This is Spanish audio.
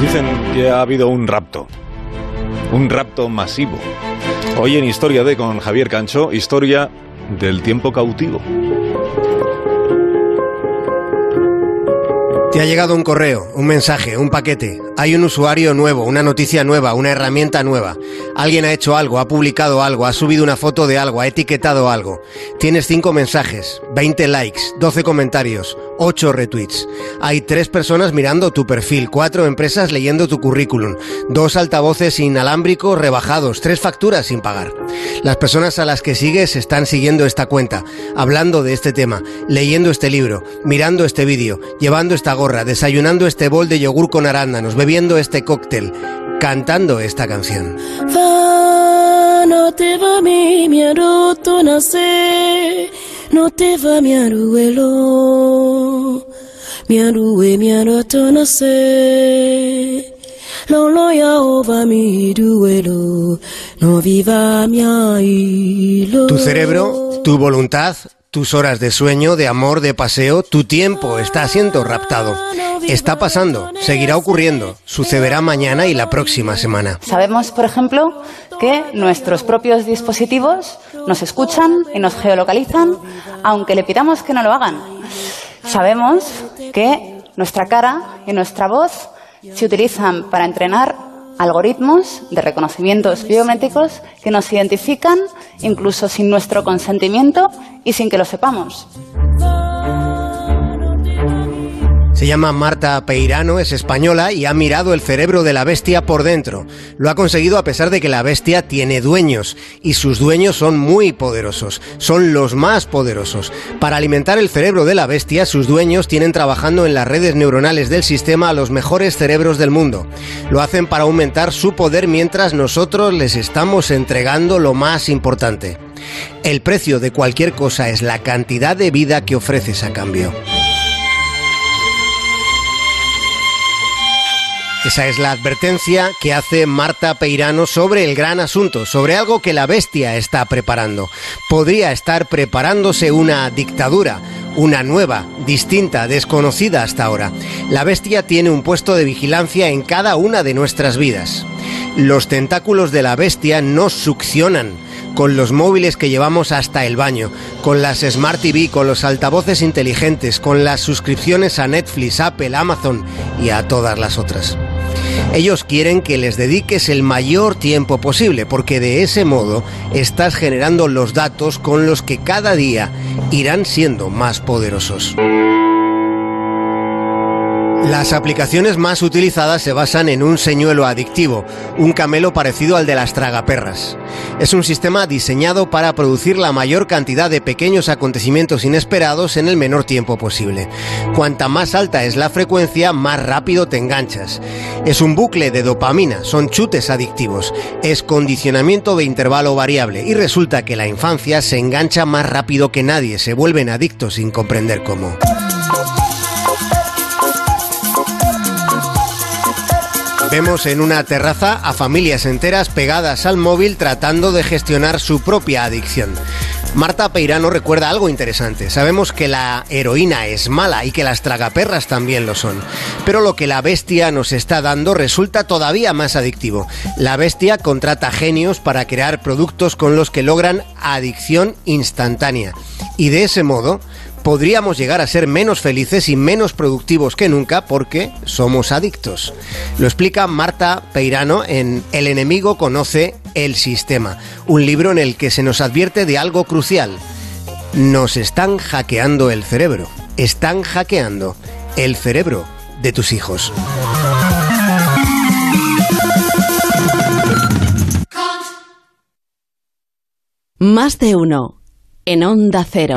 Dicen que ha habido un rapto, un rapto masivo. Hoy en Historia de con Javier Cancho, historia del tiempo cautivo. Te ha llegado un correo, un mensaje, un paquete. Hay un usuario nuevo, una noticia nueva, una herramienta nueva. Alguien ha hecho algo, ha publicado algo, ha subido una foto de algo, ha etiquetado algo. Tienes cinco mensajes, 20 likes, 12 comentarios, 8 retweets. Hay tres personas mirando tu perfil, cuatro empresas leyendo tu currículum, dos altavoces inalámbricos rebajados, tres facturas sin pagar. Las personas a las que sigues están siguiendo esta cuenta, hablando de este tema, leyendo este libro, mirando este vídeo, llevando esta gorra, desayunando este bol de yogur con arándanos, bebiendo este cóctel, cantando esta canción. no te va mi miaruto nace, no te va mi aruelo, mi arue mi aruto nace. Lolo ya ova mi duelo, no viva mi ailo. Tu cerebro, tu voluntad, tus horas de sueño, de amor, de paseo, tu tiempo está siendo raptado. Está pasando, seguirá ocurriendo, sucederá mañana y la próxima semana. Sabemos, por ejemplo, que nuestros propios dispositivos nos escuchan y nos geolocalizan, aunque le pidamos que no lo hagan. Sabemos que nuestra cara y nuestra voz se utilizan para entrenar algoritmos de reconocimientos biométricos que nos identifican incluso sin nuestro consentimiento y sin que lo sepamos. Se llama Marta Peirano, es española y ha mirado el cerebro de la bestia por dentro. Lo ha conseguido a pesar de que la bestia tiene dueños y sus dueños son muy poderosos, son los más poderosos. Para alimentar el cerebro de la bestia, sus dueños tienen trabajando en las redes neuronales del sistema a los mejores cerebros del mundo. Lo hacen para aumentar su poder mientras nosotros les estamos entregando lo más importante. El precio de cualquier cosa es la cantidad de vida que ofreces a cambio. Esa es la advertencia que hace Marta Peirano sobre el gran asunto, sobre algo que la bestia está preparando. Podría estar preparándose una dictadura, una nueva, distinta, desconocida hasta ahora. La bestia tiene un puesto de vigilancia en cada una de nuestras vidas. Los tentáculos de la bestia nos succionan con los móviles que llevamos hasta el baño, con las Smart TV, con los altavoces inteligentes, con las suscripciones a Netflix, Apple, Amazon y a todas las otras. Ellos quieren que les dediques el mayor tiempo posible, porque de ese modo estás generando los datos con los que cada día irán siendo más poderosos. Las aplicaciones más utilizadas se basan en un señuelo adictivo, un camelo parecido al de las tragaperras. Es un sistema diseñado para producir la mayor cantidad de pequeños acontecimientos inesperados en el menor tiempo posible. Cuanta más alta es la frecuencia, más rápido te enganchas. Es un bucle de dopamina, son chutes adictivos, es condicionamiento de intervalo variable y resulta que la infancia se engancha más rápido que nadie, se vuelven adictos sin comprender cómo. Vemos en una terraza a familias enteras pegadas al móvil tratando de gestionar su propia adicción. Marta Peirano recuerda algo interesante. Sabemos que la heroína es mala y que las tragaperras también lo son. Pero lo que la bestia nos está dando resulta todavía más adictivo. La bestia contrata genios para crear productos con los que logran adicción instantánea. Y de ese modo podríamos llegar a ser menos felices y menos productivos que nunca porque somos adictos. Lo explica Marta Peirano en El enemigo conoce el sistema, un libro en el que se nos advierte de algo crucial. Nos están hackeando el cerebro, están hackeando el cerebro de tus hijos. Más de uno en Onda Cero.